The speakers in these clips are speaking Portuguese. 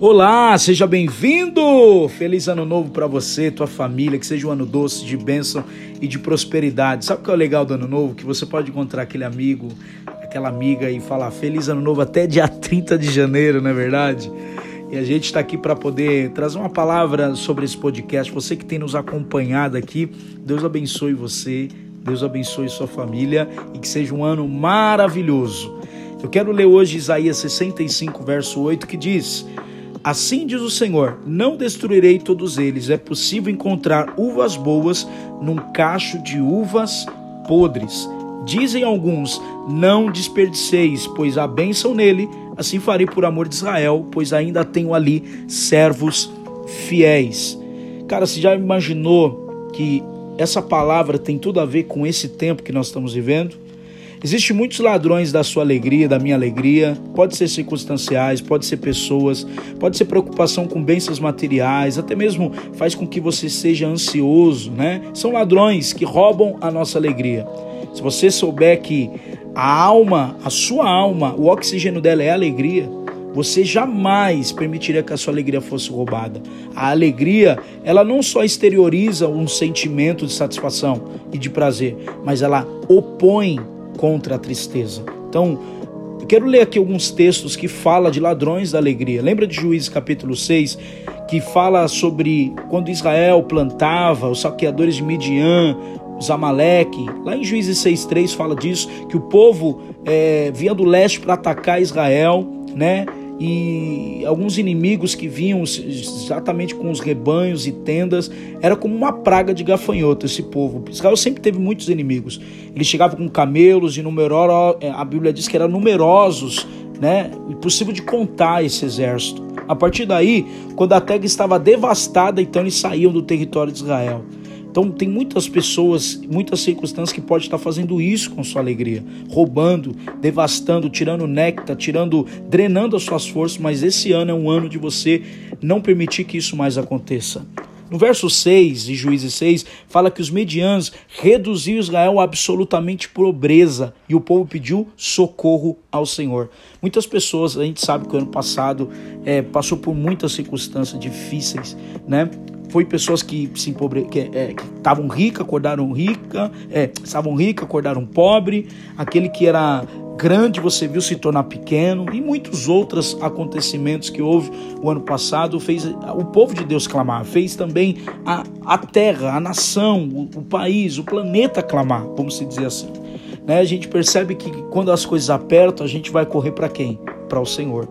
Olá, seja bem-vindo! Feliz ano novo para você, tua família, que seja um ano doce, de bênção e de prosperidade. Sabe o que é o legal do ano novo? Que você pode encontrar aquele amigo, aquela amiga e falar feliz ano novo até dia 30 de janeiro, não é verdade? E a gente está aqui para poder trazer uma palavra sobre esse podcast. Você que tem nos acompanhado aqui, Deus abençoe você, Deus abençoe sua família e que seja um ano maravilhoso. Eu quero ler hoje Isaías 65, verso 8, que diz: Assim diz o Senhor: Não destruirei todos eles. É possível encontrar uvas boas num cacho de uvas podres. Dizem alguns: Não desperdiceis, pois há bênção nele. Assim farei por amor de Israel, pois ainda tenho ali servos fiéis. Cara, você já imaginou que essa palavra tem tudo a ver com esse tempo que nós estamos vivendo? Existem muitos ladrões da sua alegria, da minha alegria. Pode ser circunstanciais, pode ser pessoas, pode ser preocupação com bênçãos materiais, até mesmo faz com que você seja ansioso, né? São ladrões que roubam a nossa alegria. Se você souber que a alma, a sua alma, o oxigênio dela é a alegria, você jamais permitiria que a sua alegria fosse roubada. A alegria, ela não só exterioriza um sentimento de satisfação e de prazer, mas ela opõe contra a tristeza. Então, eu quero ler aqui alguns textos que fala de ladrões da alegria. Lembra de Juízes capítulo 6, que fala sobre quando Israel plantava, os saqueadores de Midian, os Amaleque. Lá em Juízes 6,3 fala disso, que o povo é, vinha do leste para atacar Israel, né? E alguns inimigos que vinham exatamente com os rebanhos e tendas, era como uma praga de gafanhoto esse povo. Israel sempre teve muitos inimigos. Eles chegavam com camelos e numerosos, é, a Bíblia diz que eram numerosos, né? Impossível de contar esse exército. A partir daí, quando a terra estava devastada, então eles saíam do território de Israel. Então tem muitas pessoas, muitas circunstâncias que pode estar fazendo isso com sua alegria, roubando, devastando, tirando néctar, tirando, drenando as suas forças, mas esse ano é um ano de você não permitir que isso mais aconteça. No verso 6 de Juízes 6, fala que os medianos reduziram Israel a absolutamente pobreza e o povo pediu socorro ao Senhor. Muitas pessoas, a gente sabe que o ano passado é, passou por muitas circunstâncias difíceis, né? Foi pessoas que se empobre... que é, estavam ricas, acordaram rica, é, estavam ricas, acordaram pobre, aquele que era grande você viu se tornar pequeno e muitos outros acontecimentos que houve o ano passado fez o povo de Deus clamar, fez também a, a terra, a nação, o, o país, o planeta clamar, vamos se dizer assim. Né? A gente percebe que quando as coisas apertam, a gente vai correr para quem? Para o Senhor.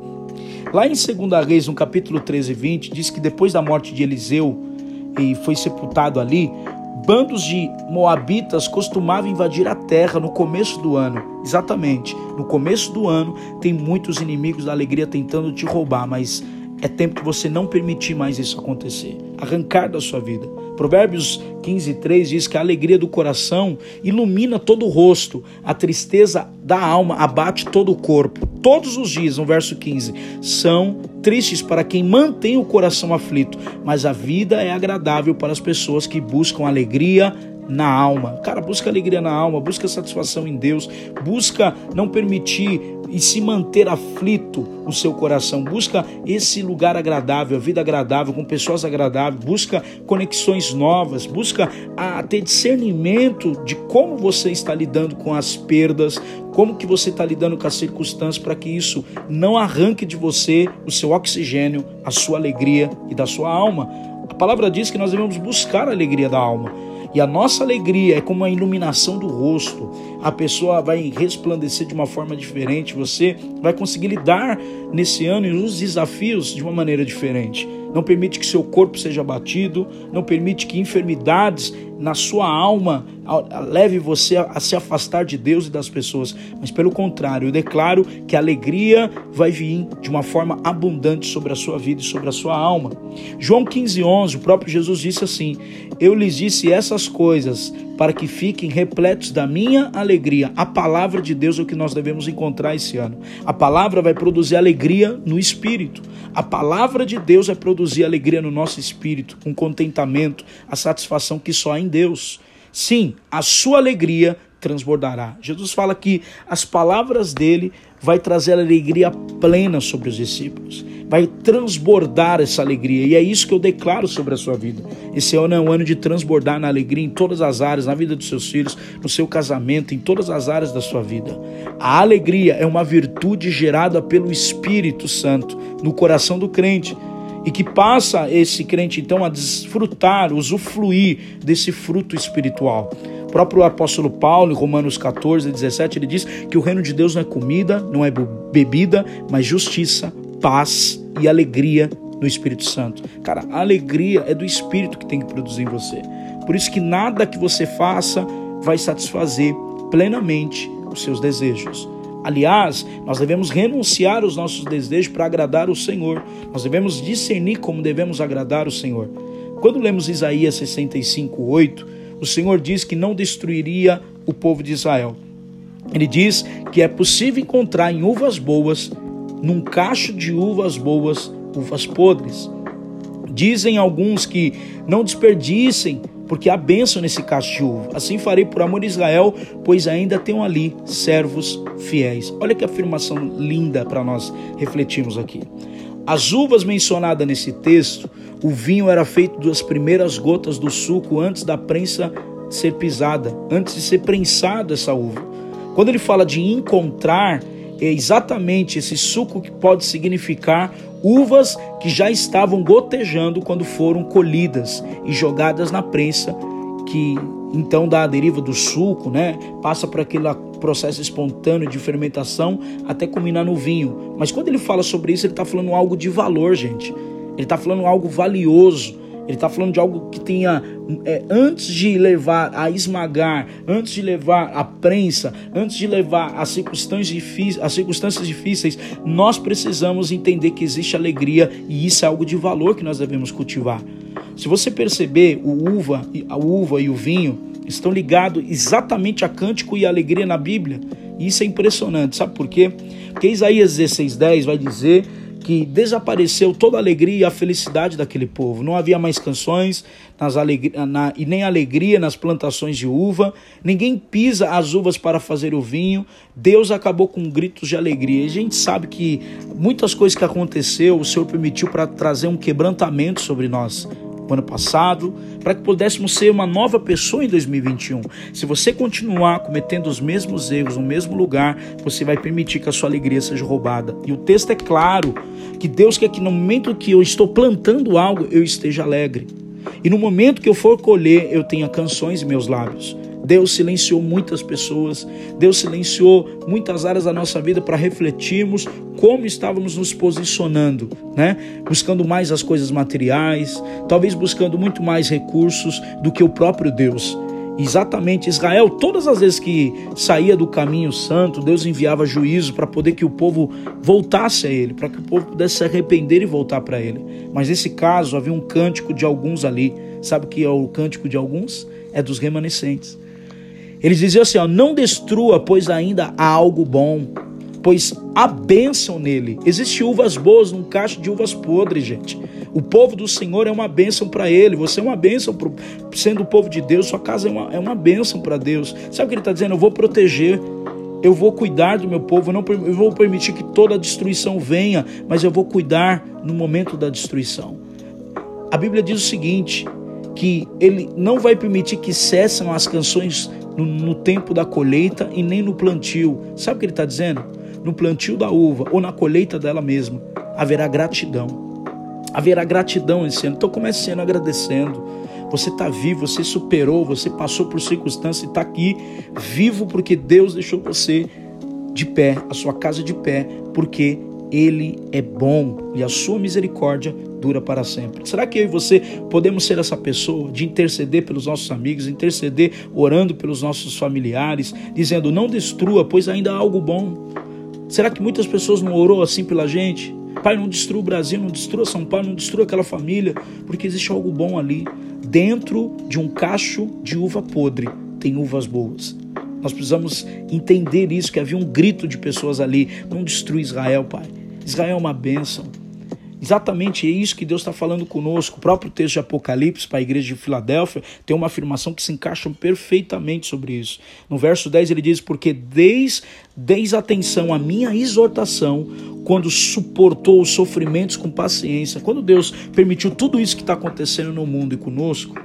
Lá em 2 Reis, no capítulo 13 e 20, diz que depois da morte de Eliseu e foi sepultado ali, bandos de moabitas costumavam invadir a terra no começo do ano. Exatamente, no começo do ano tem muitos inimigos da alegria tentando te roubar, mas é tempo que você não permitir mais isso acontecer, arrancar da sua vida. Provérbios 15, 3 diz que a alegria do coração ilumina todo o rosto, a tristeza da alma abate todo o corpo. Todos os dias, no verso 15, são tristes para quem mantém o coração aflito, mas a vida é agradável para as pessoas que buscam alegria na alma. Cara, busca alegria na alma, busca satisfação em Deus, busca não permitir e se manter aflito o seu coração. Busca esse lugar agradável, a vida agradável, com pessoas agradáveis. Busca conexões novas. Busca a ter discernimento de como você está lidando com as perdas, como que você está lidando com as circunstâncias para que isso não arranque de você o seu oxigênio, a sua alegria e da sua alma. A palavra diz que nós devemos buscar a alegria da alma. E a nossa alegria é como a iluminação do rosto. A pessoa vai resplandecer de uma forma diferente. Você vai conseguir lidar nesse ano e nos desafios de uma maneira diferente. Não permite que seu corpo seja abatido, não permite que enfermidades na sua alma leve você a, se afastar de Deus e das pessoas, mas pelo contrário, eu declaro que a alegria vai vir de uma forma abundante sobre a sua vida e sobre a sua alma. João 15:11, o próprio Jesus disse assim: Eu lhes disse essas coisas para que fiquem repletos da minha alegria. A palavra de Deus é o que nós devemos encontrar esse ano. A palavra vai produzir alegria no espírito. A palavra de Deus vai produzir alegria no nosso espírito, um contentamento, a satisfação que só em Deus. Sim, a sua alegria transbordará. Jesus fala que as palavras dele vai trazer alegria plena sobre os discípulos. vai transbordar essa alegria. E é isso que eu declaro sobre a sua vida. Esse ano é um ano de transbordar na alegria em todas as áreas, na vida dos seus filhos, no seu casamento, em todas as áreas da sua vida. A alegria é uma virtude gerada pelo Espírito Santo no coração do crente e que passa esse crente então a desfrutar, usufruir desse fruto espiritual. O próprio apóstolo Paulo, em Romanos 14, 17, ele diz que o reino de Deus não é comida, não é bebida, mas justiça, paz e alegria no Espírito Santo. Cara, a alegria é do Espírito que tem que produzir em você. Por isso que nada que você faça vai satisfazer plenamente os seus desejos. Aliás, nós devemos renunciar aos nossos desejos para agradar o Senhor. Nós devemos discernir como devemos agradar o Senhor. Quando lemos Isaías 65, 8, o Senhor diz que não destruiria o povo de Israel. Ele diz que é possível encontrar em uvas boas, num cacho de uvas boas, uvas podres. Dizem alguns que não desperdicem, porque há bênção nesse cacho de uva. Assim farei por amor de Israel, pois ainda tenho ali servos fiéis. Olha que afirmação linda para nós refletirmos aqui. As uvas mencionadas nesse texto, o vinho era feito das primeiras gotas do suco antes da prensa ser pisada, antes de ser prensada essa uva. Quando ele fala de encontrar, é exatamente esse suco que pode significar uvas que já estavam gotejando quando foram colhidas e jogadas na prensa, que então dá a deriva do suco, né? Passa por aquele processo espontâneo de fermentação até culminar no vinho. Mas quando ele fala sobre isso, ele está falando algo de valor, gente. Ele está falando algo valioso. Ele está falando de algo que tenha, é, antes de levar a esmagar, antes de levar a prensa, antes de levar as circunstâncias, difíceis, as circunstâncias difíceis, nós precisamos entender que existe alegria e isso é algo de valor que nós devemos cultivar. Se você perceber, o uva, a uva e o vinho, estão ligados exatamente a cântico e alegria na Bíblia. Isso é impressionante, sabe por quê? Porque Isaías 16:10 vai dizer que desapareceu toda a alegria e a felicidade daquele povo. Não havia mais canções nas alegri... na... e nem alegria nas plantações de uva. Ninguém pisa as uvas para fazer o vinho. Deus acabou com gritos de alegria. E a gente sabe que muitas coisas que aconteceu, o Senhor permitiu para trazer um quebrantamento sobre nós o ano passado, para que pudéssemos ser uma nova pessoa em 2021. Se você continuar cometendo os mesmos erros no mesmo lugar, você vai permitir que a sua alegria seja roubada. E o texto é claro que Deus quer que no momento que eu estou plantando algo, eu esteja alegre. E no momento que eu for colher, eu tenha canções em meus lábios. Deus silenciou muitas pessoas, Deus silenciou muitas áreas da nossa vida para refletirmos como estávamos nos posicionando, né? Buscando mais as coisas materiais, talvez buscando muito mais recursos do que o próprio Deus. Exatamente, Israel, todas as vezes que saía do caminho santo, Deus enviava juízo para poder que o povo voltasse a ele, para que o povo pudesse se arrepender e voltar para ele. Mas nesse caso havia um cântico de alguns ali. Sabe o que é o cântico de alguns? É dos remanescentes. Eles diziam assim: ó, não destrua, pois ainda há algo bom, pois há bênção nele. Existem uvas boas num cacho de uvas podres, gente. O povo do Senhor é uma bênção para ele. Você é uma bênção, pro, sendo o povo de Deus. Sua casa é uma, é uma bênção para Deus. Sabe o que ele está dizendo? Eu vou proteger. Eu vou cuidar do meu povo, eu não eu vou permitir que toda a destruição venha, mas eu vou cuidar no momento da destruição. A Bíblia diz o seguinte: que ele não vai permitir que cessem as canções no, no tempo da colheita e nem no plantio. Sabe o que ele está dizendo? No plantio da uva ou na colheita dela mesma, haverá gratidão. Haverá gratidão esse ano. Então comece sendo agradecendo. Você está vivo, você superou, você passou por circunstâncias e está aqui vivo porque Deus deixou você de pé, a sua casa de pé, porque Ele é bom e a sua misericórdia dura para sempre. Será que eu e você podemos ser essa pessoa de interceder pelos nossos amigos, interceder orando pelos nossos familiares, dizendo não destrua, pois ainda há algo bom? Será que muitas pessoas não orou assim pela gente? Pai, não destrua o Brasil, não destrua São Paulo, não destrua aquela família, porque existe algo bom ali. Dentro de um cacho de uva podre tem uvas boas. Nós precisamos entender isso, que havia um grito de pessoas ali. Não destrua Israel, Pai. Israel é uma bênção. Exatamente é isso que Deus está falando conosco. O próprio texto de Apocalipse para a igreja de Filadélfia tem uma afirmação que se encaixa perfeitamente sobre isso. No verso 10 ele diz: Porque deis, deis atenção à minha exortação quando suportou os sofrimentos com paciência. Quando Deus permitiu tudo isso que está acontecendo no mundo e conosco,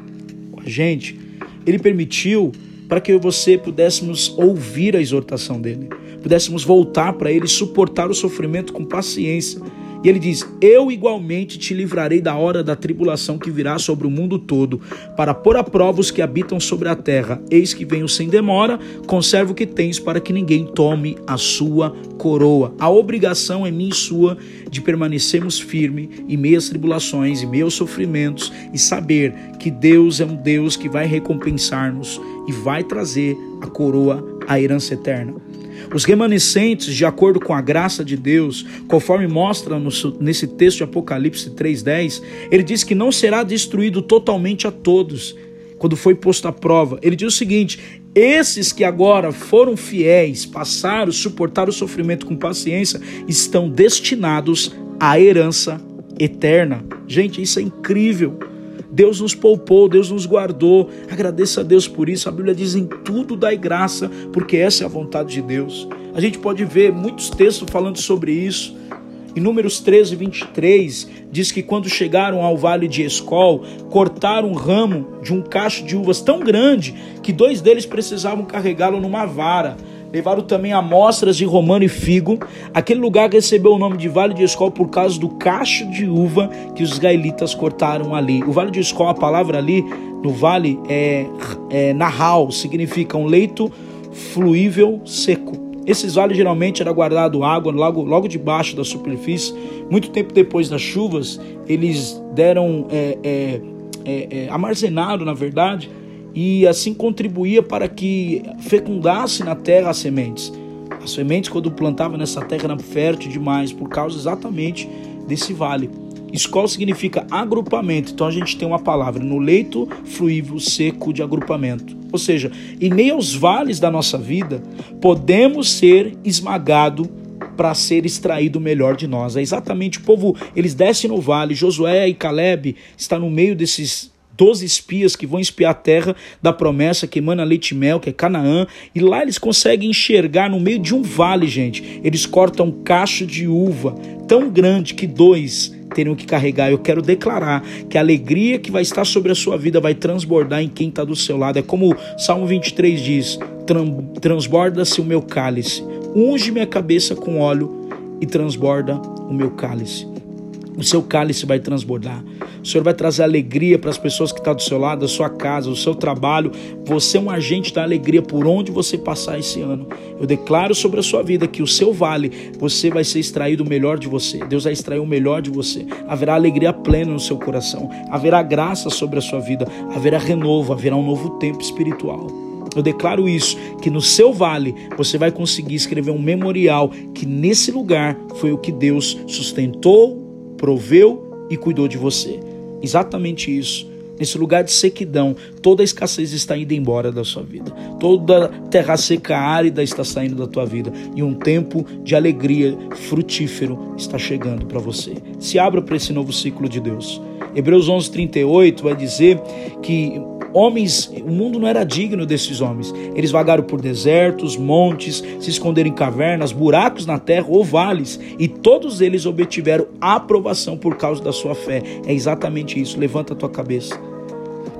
com a gente, Ele permitiu para que eu e você pudéssemos ouvir a exortação dele, pudéssemos voltar para ele, suportar o sofrimento com paciência e ele diz: Eu igualmente te livrarei da hora da tribulação que virá sobre o mundo todo, para pôr a prova os que habitam sobre a terra. Eis que venho sem demora, conserva o que tens, para que ninguém tome a sua coroa. A obrigação é minha e sua de permanecermos firmes em meias tribulações, em meus sofrimentos, e saber que Deus é um Deus que vai recompensar-nos e vai trazer a coroa, a herança eterna. Os remanescentes, de acordo com a graça de Deus, conforme mostra no, nesse texto de Apocalipse 3,10, ele diz que não será destruído totalmente a todos, quando foi posto à prova. Ele diz o seguinte: esses que agora foram fiéis, passaram, suportaram o sofrimento com paciência, estão destinados à herança eterna. Gente, isso é incrível. Deus nos poupou, Deus nos guardou. Agradeça a Deus por isso. A Bíblia diz em tudo dai graça, porque essa é a vontade de Deus. A gente pode ver muitos textos falando sobre isso. Em Números 13, 23, diz que quando chegaram ao vale de Escol, cortaram um ramo de um cacho de uvas tão grande que dois deles precisavam carregá-lo numa vara. Levaram também amostras de romano e figo. Aquele lugar recebeu o nome de Vale de Escol por causa do cacho de uva que os israelitas cortaram ali. O Vale de Escol, a palavra ali no vale é, é nahal, significa um leito fluível seco. Esses vales geralmente era guardado água logo, logo debaixo da superfície. Muito tempo depois das chuvas, eles deram é, é, é, é na verdade, e assim contribuía para que fecundasse na terra as sementes. As sementes, quando plantava nessa terra, eram fértil demais, por causa exatamente desse vale. Escola significa agrupamento, então a gente tem uma palavra no leito fluível seco de agrupamento. Ou seja, em meio aos vales da nossa vida, podemos ser esmagado para ser extraído o melhor de nós. É exatamente o povo, eles descem no vale, Josué e Caleb estão no meio desses doze espias que vão espiar a terra da promessa que emana leite e mel, que é Canaã, e lá eles conseguem enxergar no meio de um vale, gente. Eles cortam um cacho de uva tão grande que dois teriam que carregar. Eu quero declarar que a alegria que vai estar sobre a sua vida vai transbordar em quem está do seu lado. É como o Salmo 23 diz: transborda-se o meu cálice, unge minha cabeça com óleo e transborda o meu cálice. O seu cálice vai transbordar. O Senhor vai trazer alegria para as pessoas que estão do seu lado, da sua casa, do seu trabalho. Você é um agente da alegria por onde você passar esse ano. Eu declaro sobre a sua vida que o seu vale, você vai ser extraído o melhor de você. Deus vai extrair o melhor de você. Haverá alegria plena no seu coração. Haverá graça sobre a sua vida. Haverá renovo, haverá um novo tempo espiritual. Eu declaro isso, que no seu vale você vai conseguir escrever um memorial que nesse lugar foi o que Deus sustentou, proveu e cuidou de você. Exatamente isso. Nesse lugar de sequidão, toda a escassez está indo embora da sua vida. Toda terra seca, árida está saindo da tua vida. E um tempo de alegria frutífero está chegando para você. Se abra para esse novo ciclo de Deus. Hebreus 11, 38 vai dizer que Homens, o mundo não era digno desses homens. Eles vagaram por desertos, montes, se esconderam em cavernas, buracos na terra ou vales, e todos eles obtiveram aprovação por causa da sua fé. É exatamente isso. Levanta a tua cabeça.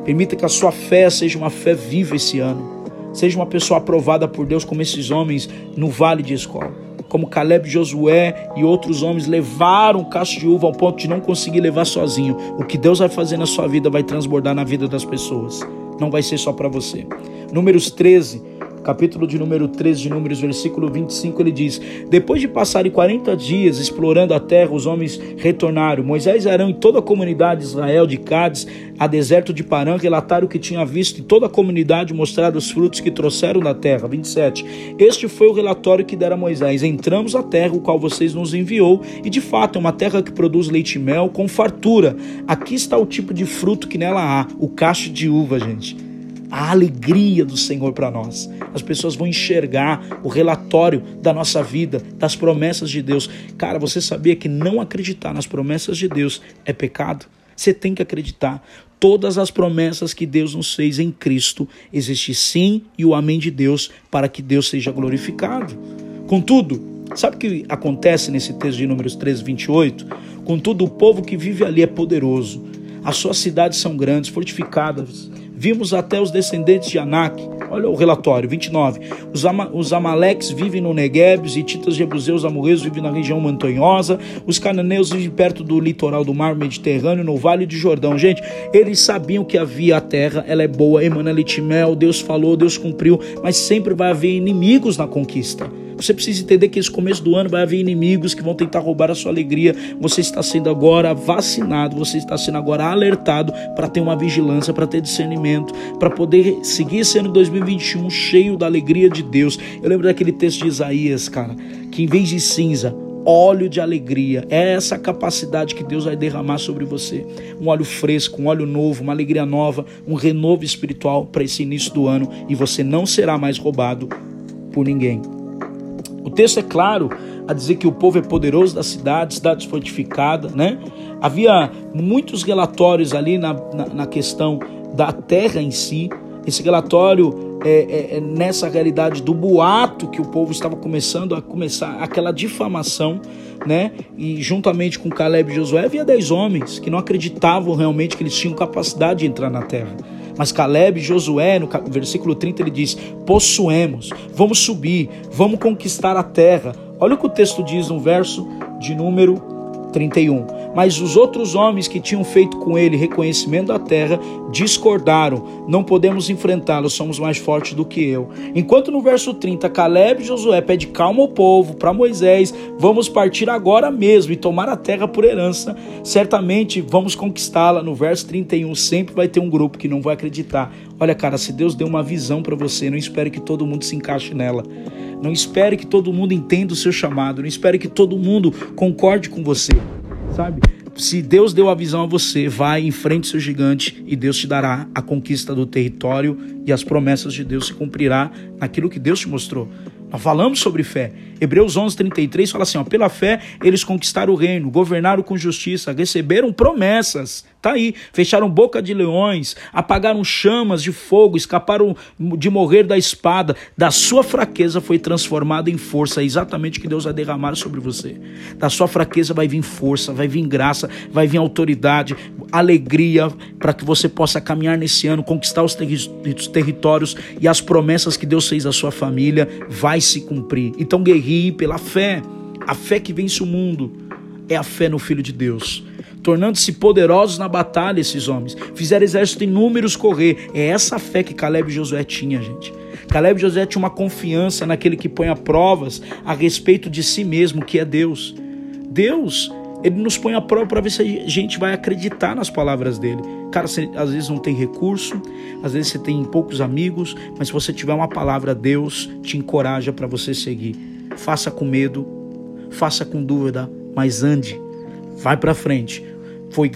Permita que a sua fé seja uma fé viva esse ano. Seja uma pessoa aprovada por Deus como esses homens no vale de escola como Caleb, Josué e outros homens levaram o cacho de uva ao ponto de não conseguir levar sozinho. O que Deus vai fazer na sua vida vai transbordar na vida das pessoas. Não vai ser só para você. Números 13, capítulo de número 13 de Números, versículo 25, ele diz: Depois de passarem 40 dias explorando a terra, os homens retornaram. Moisés e Arão e toda a comunidade de Israel de Cádiz a deserto de Parã relataram o que tinha visto e toda a comunidade mostraram os frutos que trouxeram da terra. 27. Este foi o relatório que dera Moisés: Entramos à terra, o qual vocês nos enviou, e de fato é uma terra que produz leite e mel com fartura. Aqui está o tipo de fruto que nela há, o cacho de uva, gente. A alegria do Senhor para nós. As pessoas vão enxergar o relatório da nossa vida, das promessas de Deus. Cara, você sabia que não acreditar nas promessas de Deus é pecado? Você tem que acreditar. Todas as promessas que Deus nos fez em Cristo, existe sim e o amém de Deus para que Deus seja glorificado. Contudo, sabe o que acontece nesse texto de Números 13, 28? Contudo, o povo que vive ali é poderoso. As suas cidades são grandes, fortificadas, Vimos até os descendentes de Anak. Olha o relatório, 29. Os, Ama, os Amaleques vivem no Negueb, os hititas, jebuseus, amorreus vivem na região montanhosa, os cananeus vivem perto do litoral do mar Mediterrâneo, no Vale de Jordão. Gente, eles sabiam que havia a terra, ela é boa, emana leite mel, Deus falou, Deus cumpriu, mas sempre vai haver inimigos na conquista. Você precisa entender que esse começo do ano vai haver inimigos que vão tentar roubar a sua alegria. Você está sendo agora vacinado, você está sendo agora alertado para ter uma vigilância, para ter discernimento, para poder seguir ano 2021 cheio da alegria de Deus. Eu lembro daquele texto de Isaías, cara, que em vez de cinza, óleo de alegria. É essa capacidade que Deus vai derramar sobre você. Um óleo fresco, um óleo novo, uma alegria nova, um renovo espiritual para esse início do ano e você não será mais roubado por ninguém. O texto é claro a dizer que o povo é poderoso da cidade, cidade fortificada, né? Havia muitos relatórios ali na, na, na questão da terra em si. Esse relatório é, é, é, nessa realidade do boato que o povo estava começando a começar, aquela difamação, né? E juntamente com Caleb e Josué havia dez homens que não acreditavam realmente que eles tinham capacidade de entrar na terra. Mas Caleb e Josué, no versículo 30, ele diz: Possuemos, vamos subir, vamos conquistar a terra. Olha o que o texto diz no verso de número 31. Mas os outros homens que tinham feito com ele reconhecimento da terra discordaram. Não podemos enfrentá-lo, somos mais fortes do que eu. Enquanto no verso 30, Caleb e Josué pede calma ao povo, para Moisés, vamos partir agora mesmo e tomar a terra por herança. Certamente vamos conquistá-la. No verso 31, sempre vai ter um grupo que não vai acreditar. Olha, cara, se Deus deu uma visão para você, não espere que todo mundo se encaixe nela. Não espere que todo mundo entenda o seu chamado. Não espere que todo mundo concorde com você. Sabe? Se Deus deu a visão a você, vai, enfrente seu gigante e Deus te dará a conquista do território e as promessas de Deus se cumprirá naquilo que Deus te mostrou. Nós falamos sobre fé. Hebreus 11, 33 fala assim: ó, pela fé eles conquistaram o reino, governaram com justiça, receberam promessas. Tá aí, fecharam boca de leões, apagaram chamas de fogo, escaparam de morrer da espada. Da sua fraqueza foi transformada em força. É exatamente o que Deus vai derramar sobre você. Da sua fraqueza vai vir força, vai vir graça, vai vir autoridade, alegria para que você possa caminhar nesse ano, conquistar os territórios e as promessas que Deus fez à sua família vai se cumprir. Então guerrie pela fé. A fé que vence o mundo é a fé no Filho de Deus tornando-se poderosos na batalha esses homens. Fizeram exército inúmeros correr. É essa fé que Caleb e Josué tinha, gente. Caleb e Josué tinham uma confiança naquele que põe a provas a respeito de si mesmo, que é Deus. Deus, ele nos põe a prova para ver se a gente vai acreditar nas palavras dele. Cara, você, às vezes não tem recurso, às vezes você tem poucos amigos, mas se você tiver uma palavra, Deus te encoraja para você seguir. Faça com medo, faça com dúvida, mas ande, vai para frente. Foi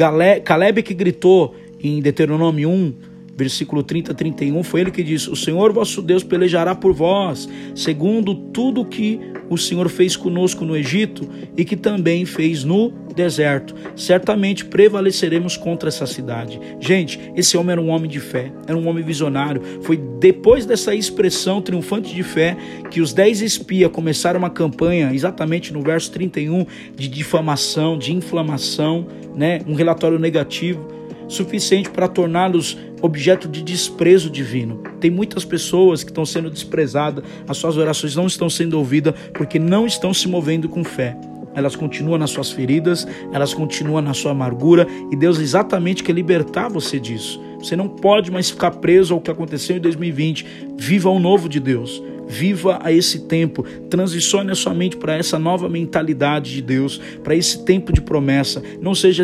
Caleb que gritou em Deuteronômio 1, versículo 30 a 31, foi ele que disse: O Senhor vosso Deus pelejará por vós, segundo tudo que o Senhor fez conosco no Egito e que também fez no deserto. Certamente prevaleceremos contra essa cidade. Gente, esse homem era um homem de fé, era um homem visionário. Foi depois dessa expressão triunfante de fé que os dez espias começaram uma campanha, exatamente no verso 31, de difamação, de inflamação, né? um relatório negativo suficiente para torná-los objeto de desprezo divino. Tem muitas pessoas que estão sendo desprezadas, as suas orações não estão sendo ouvidas porque não estão se movendo com fé. Elas continuam nas suas feridas, elas continuam na sua amargura e Deus exatamente quer libertar você disso. Você não pode mais ficar preso ao que aconteceu em 2020. Viva o novo de Deus. Viva a esse tempo, transicione a sua mente para essa nova mentalidade de Deus, para esse tempo de promessa. Não seja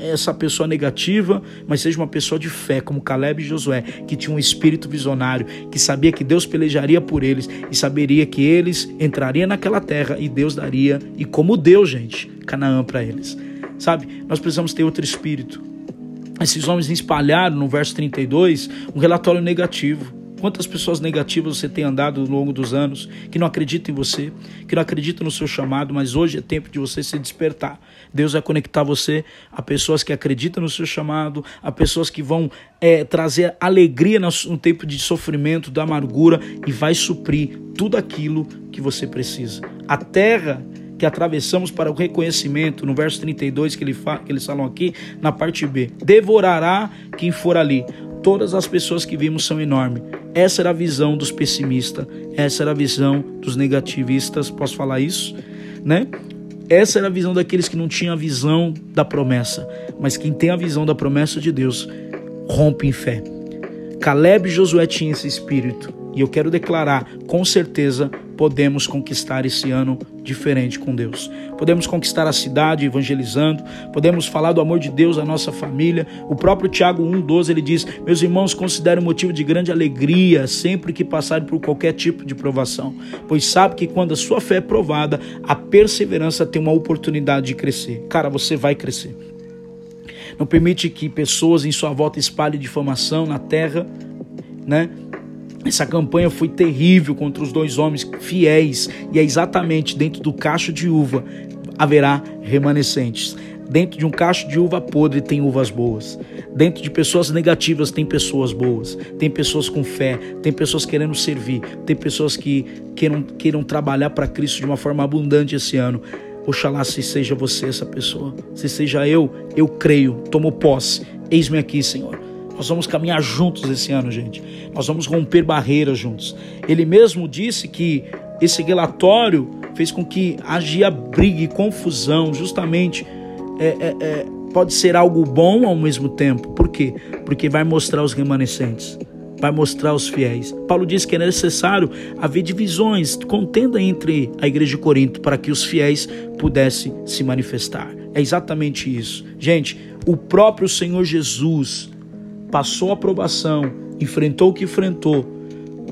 essa pessoa negativa, mas seja uma pessoa de fé, como Caleb e Josué, que tinha um espírito visionário, que sabia que Deus pelejaria por eles e saberia que eles entrariam naquela terra e Deus daria, e como Deus, gente, Canaã para eles. Sabe, nós precisamos ter outro espírito. esses homens espalharam no verso 32 um relatório negativo. Quantas pessoas negativas você tem andado ao longo dos anos que não acreditam em você, que não acreditam no seu chamado, mas hoje é tempo de você se despertar. Deus vai conectar você a pessoas que acreditam no seu chamado, a pessoas que vão é, trazer alegria no tempo de sofrimento, da amargura e vai suprir tudo aquilo que você precisa. A terra que atravessamos para o reconhecimento, no verso 32 que, ele fa, que eles falam aqui, na parte B: devorará quem for ali. Todas as pessoas que vimos são enormes. Essa era a visão dos pessimistas, essa era a visão dos negativistas, posso falar isso? Né? Essa era a visão daqueles que não tinham a visão da promessa, mas quem tem a visão da promessa de Deus rompe em fé. Caleb e Josué tinham esse espírito, e eu quero declarar com certeza podemos conquistar esse ano diferente com Deus. Podemos conquistar a cidade evangelizando, podemos falar do amor de Deus à nossa família. O próprio Tiago 1:12 ele diz: "Meus irmãos, considerem motivo de grande alegria sempre que passarem por qualquer tipo de provação, pois sabe que quando a sua fé é provada, a perseverança tem uma oportunidade de crescer. Cara, você vai crescer. Não permite que pessoas em sua volta espalhem difamação na terra, né? Essa campanha foi terrível contra os dois homens fiéis, e é exatamente dentro do cacho de uva haverá remanescentes. Dentro de um cacho de uva podre tem uvas boas. Dentro de pessoas negativas tem pessoas boas. Tem pessoas com fé, tem pessoas querendo servir, tem pessoas que queiram, queiram trabalhar para Cristo de uma forma abundante esse ano. Oxalá se seja você essa pessoa, se seja eu, eu creio, tomo posse. Eis-me aqui, Senhor. Nós vamos caminhar juntos esse ano, gente. Nós vamos romper barreiras juntos. Ele mesmo disse que esse relatório fez com que haja briga e confusão, justamente é, é, é, pode ser algo bom ao mesmo tempo. Por quê? Porque vai mostrar os remanescentes, vai mostrar os fiéis. Paulo disse que é necessário haver divisões, contenda entre a igreja de Corinto para que os fiéis pudessem se manifestar. É exatamente isso. Gente, o próprio Senhor Jesus passou a provação, enfrentou o que enfrentou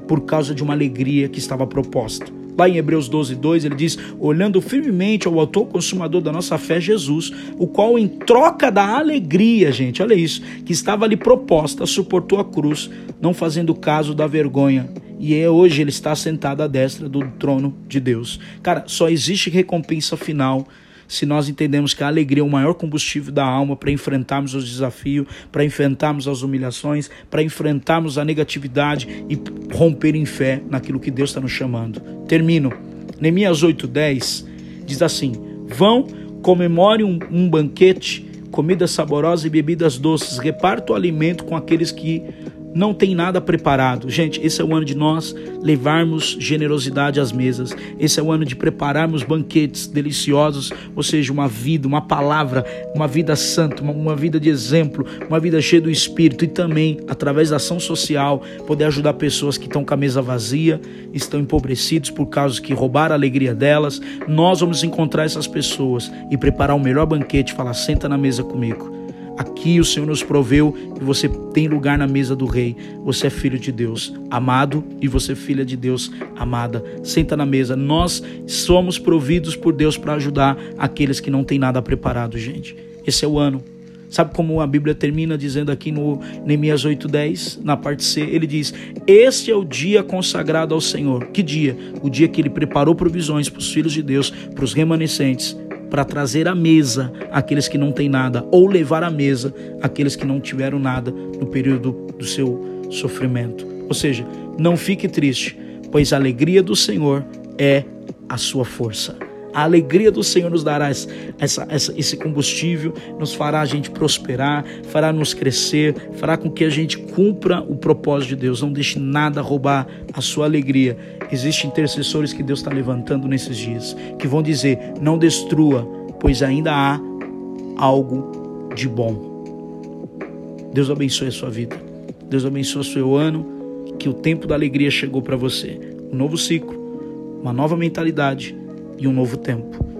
por causa de uma alegria que estava proposta. Lá em Hebreus 12, 2, ele diz: olhando firmemente ao autor consumador da nossa fé, Jesus, o qual, em troca da alegria, gente, olha isso, que estava ali proposta, suportou a cruz, não fazendo caso da vergonha. E é hoje ele está sentado à destra do trono de Deus. Cara, só existe recompensa final se nós entendemos que a alegria é o maior combustível da alma para enfrentarmos os desafios, para enfrentarmos as humilhações, para enfrentarmos a negatividade e romper em fé naquilo que Deus está nos chamando. Termino. Neemias 8,10 diz assim: Vão, comemore um, um banquete, comidas saborosas e bebidas doces, reparta o alimento com aqueles que não tem nada preparado. Gente, esse é o ano de nós levarmos generosidade às mesas. Esse é o ano de prepararmos banquetes deliciosos, ou seja, uma vida, uma palavra, uma vida santa, uma, vida de exemplo, uma vida cheia do Espírito e também, através da ação social, poder ajudar pessoas que estão com a mesa vazia, estão empobrecidos por causa que roubaram a alegria delas. Nós vamos encontrar essas pessoas e preparar o melhor banquete, falar: senta na mesa comigo. Aqui o Senhor nos proveu que você tem lugar na mesa do rei. Você é filho de Deus, amado, e você é filha de Deus, amada. Senta na mesa. Nós somos providos por Deus para ajudar aqueles que não têm nada preparado, gente. Esse é o ano. Sabe como a Bíblia termina dizendo aqui no Neemias 8:10, na parte C, ele diz: "Este é o dia consagrado ao Senhor". Que dia? O dia que ele preparou provisões para os filhos de Deus, para os remanescentes para trazer à mesa aqueles que não têm nada, ou levar à mesa aqueles que não tiveram nada no período do seu sofrimento. Ou seja, não fique triste, pois a alegria do Senhor é a sua força. A alegria do Senhor nos dará essa, essa, esse combustível, nos fará a gente prosperar, fará nos crescer, fará com que a gente cumpra o propósito de Deus. Não deixe nada roubar a sua alegria. Existem intercessores que Deus está levantando nesses dias, que vão dizer: não destrua, pois ainda há algo de bom. Deus abençoe a sua vida. Deus abençoe o seu ano. Que o tempo da alegria chegou para você. Um novo ciclo, uma nova mentalidade e um novo tempo.